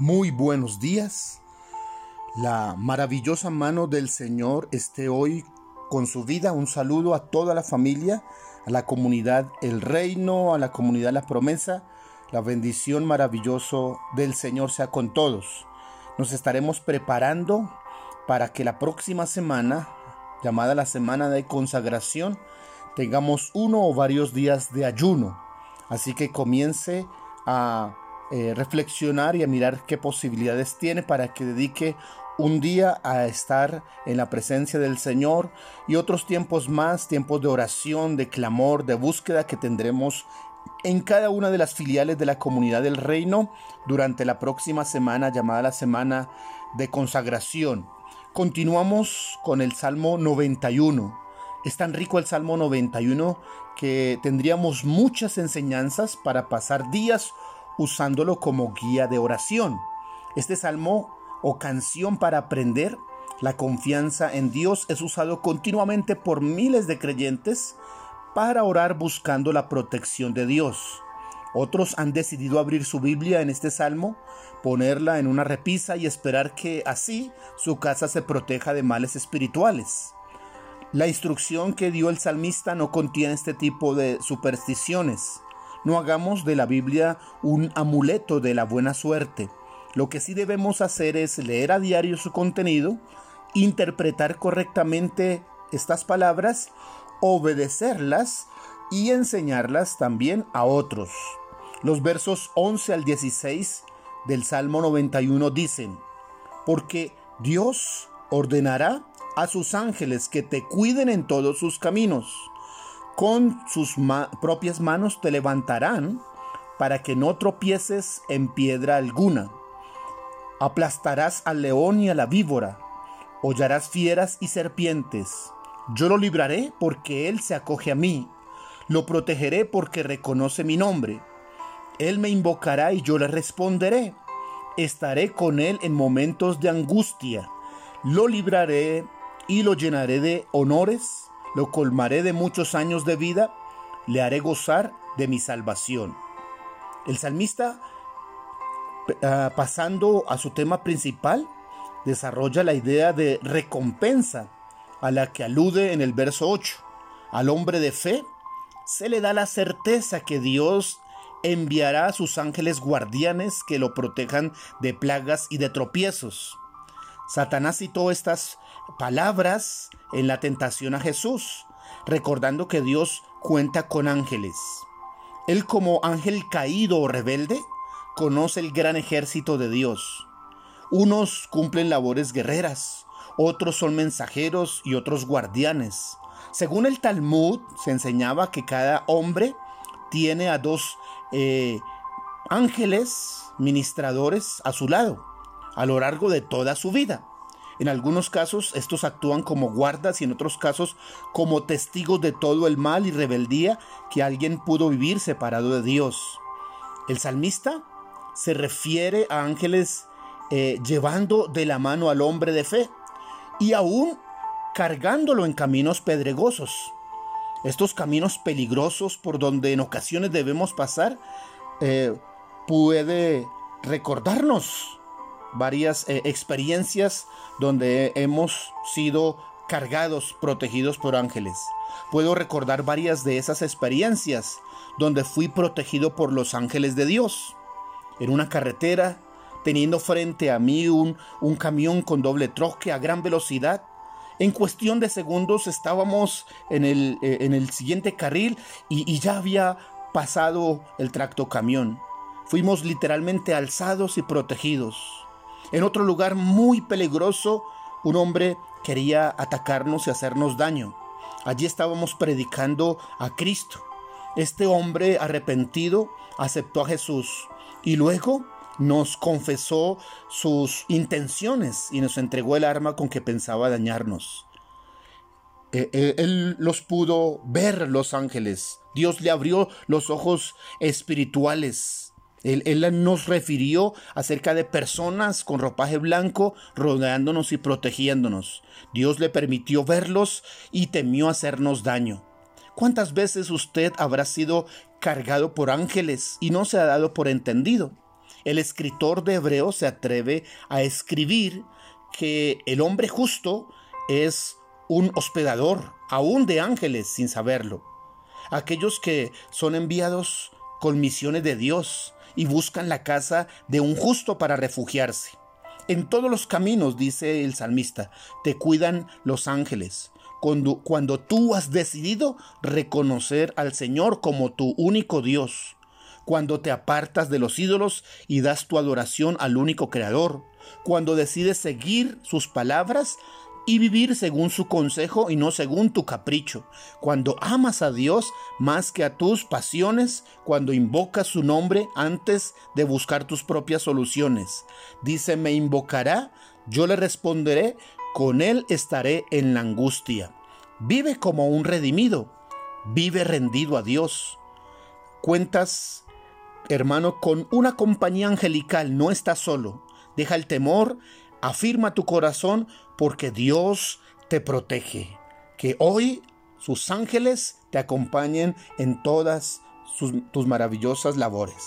Muy buenos días. La maravillosa mano del Señor esté hoy con su vida. Un saludo a toda la familia, a la comunidad El Reino, a la comunidad La Promesa. La bendición maravilloso del Señor sea con todos. Nos estaremos preparando para que la próxima semana, llamada la semana de consagración, tengamos uno o varios días de ayuno. Así que comience a eh, reflexionar y a mirar qué posibilidades tiene para que dedique un día a estar en la presencia del Señor y otros tiempos más, tiempos de oración, de clamor, de búsqueda que tendremos en cada una de las filiales de la comunidad del reino durante la próxima semana llamada la semana de consagración. Continuamos con el Salmo 91. Es tan rico el Salmo 91 que tendríamos muchas enseñanzas para pasar días usándolo como guía de oración. Este salmo o canción para aprender la confianza en Dios es usado continuamente por miles de creyentes para orar buscando la protección de Dios. Otros han decidido abrir su Biblia en este salmo, ponerla en una repisa y esperar que así su casa se proteja de males espirituales. La instrucción que dio el salmista no contiene este tipo de supersticiones. No hagamos de la Biblia un amuleto de la buena suerte. Lo que sí debemos hacer es leer a diario su contenido, interpretar correctamente estas palabras, obedecerlas y enseñarlas también a otros. Los versos 11 al 16 del Salmo 91 dicen, porque Dios ordenará a sus ángeles que te cuiden en todos sus caminos con sus propias manos te levantarán para que no tropieces en piedra alguna. Aplastarás al león y a la víbora, hollarás fieras y serpientes. Yo lo libraré porque él se acoge a mí, lo protegeré porque reconoce mi nombre. Él me invocará y yo le responderé. Estaré con él en momentos de angustia. Lo libraré y lo llenaré de honores lo colmaré de muchos años de vida, le haré gozar de mi salvación. El salmista, ah, pasando a su tema principal, desarrolla la idea de recompensa a la que alude en el verso 8. Al hombre de fe se le da la certeza que Dios enviará a sus ángeles guardianes que lo protejan de plagas y de tropiezos. Satanás citó estas palabras en la tentación a Jesús, recordando que Dios cuenta con ángeles. Él como ángel caído o rebelde, conoce el gran ejército de Dios. Unos cumplen labores guerreras, otros son mensajeros y otros guardianes. Según el Talmud, se enseñaba que cada hombre tiene a dos eh, ángeles ministradores a su lado a lo largo de toda su vida. En algunos casos estos actúan como guardas y en otros casos como testigos de todo el mal y rebeldía que alguien pudo vivir separado de Dios. El salmista se refiere a ángeles eh, llevando de la mano al hombre de fe y aún cargándolo en caminos pedregosos. Estos caminos peligrosos por donde en ocasiones debemos pasar eh, puede recordarnos varias eh, experiencias donde hemos sido cargados, protegidos por ángeles. Puedo recordar varias de esas experiencias donde fui protegido por los ángeles de Dios. En una carretera, teniendo frente a mí un, un camión con doble troque a gran velocidad, en cuestión de segundos estábamos en el, eh, en el siguiente carril y, y ya había pasado el tracto camión. Fuimos literalmente alzados y protegidos. En otro lugar muy peligroso, un hombre quería atacarnos y hacernos daño. Allí estábamos predicando a Cristo. Este hombre arrepentido aceptó a Jesús y luego nos confesó sus intenciones y nos entregó el arma con que pensaba dañarnos. Eh, eh, él los pudo ver los ángeles. Dios le abrió los ojos espirituales él, nos refirió acerca de personas con ropaje blanco rodeándonos y protegiéndonos. Dios le permitió verlos y temió hacernos daño. ¿Cuántas veces usted habrá sido cargado por ángeles y no se ha dado por entendido? el escritor de Hebreos se atreve a escribir que el hombre justo es un hospedador, aún de ángeles, sin saberlo. Aquellos que son enviados con misiones de Dios y buscan la casa de un justo para refugiarse. En todos los caminos, dice el salmista, te cuidan los ángeles. Cuando, tú has decidido reconocer al Señor como tu único Dios, cuando te apartas de los ídolos y das tu adoración al único Creador, cuando decides seguir sus palabras y vivir según su consejo y no según tu capricho, cuando amas a Dios más que a tus pasiones, cuando invocas su nombre antes de buscar tus propias soluciones. Dice, me invocará, yo le responderé, con él estaré en la angustia. Vive como un redimido, vive rendido a Dios. Cuentas, hermano, con una compañía angelical, no estás solo. Deja el temor, afirma tu corazón porque Dios te protege. Que hoy sus ángeles te acompañen en todas tus maravillosas labores.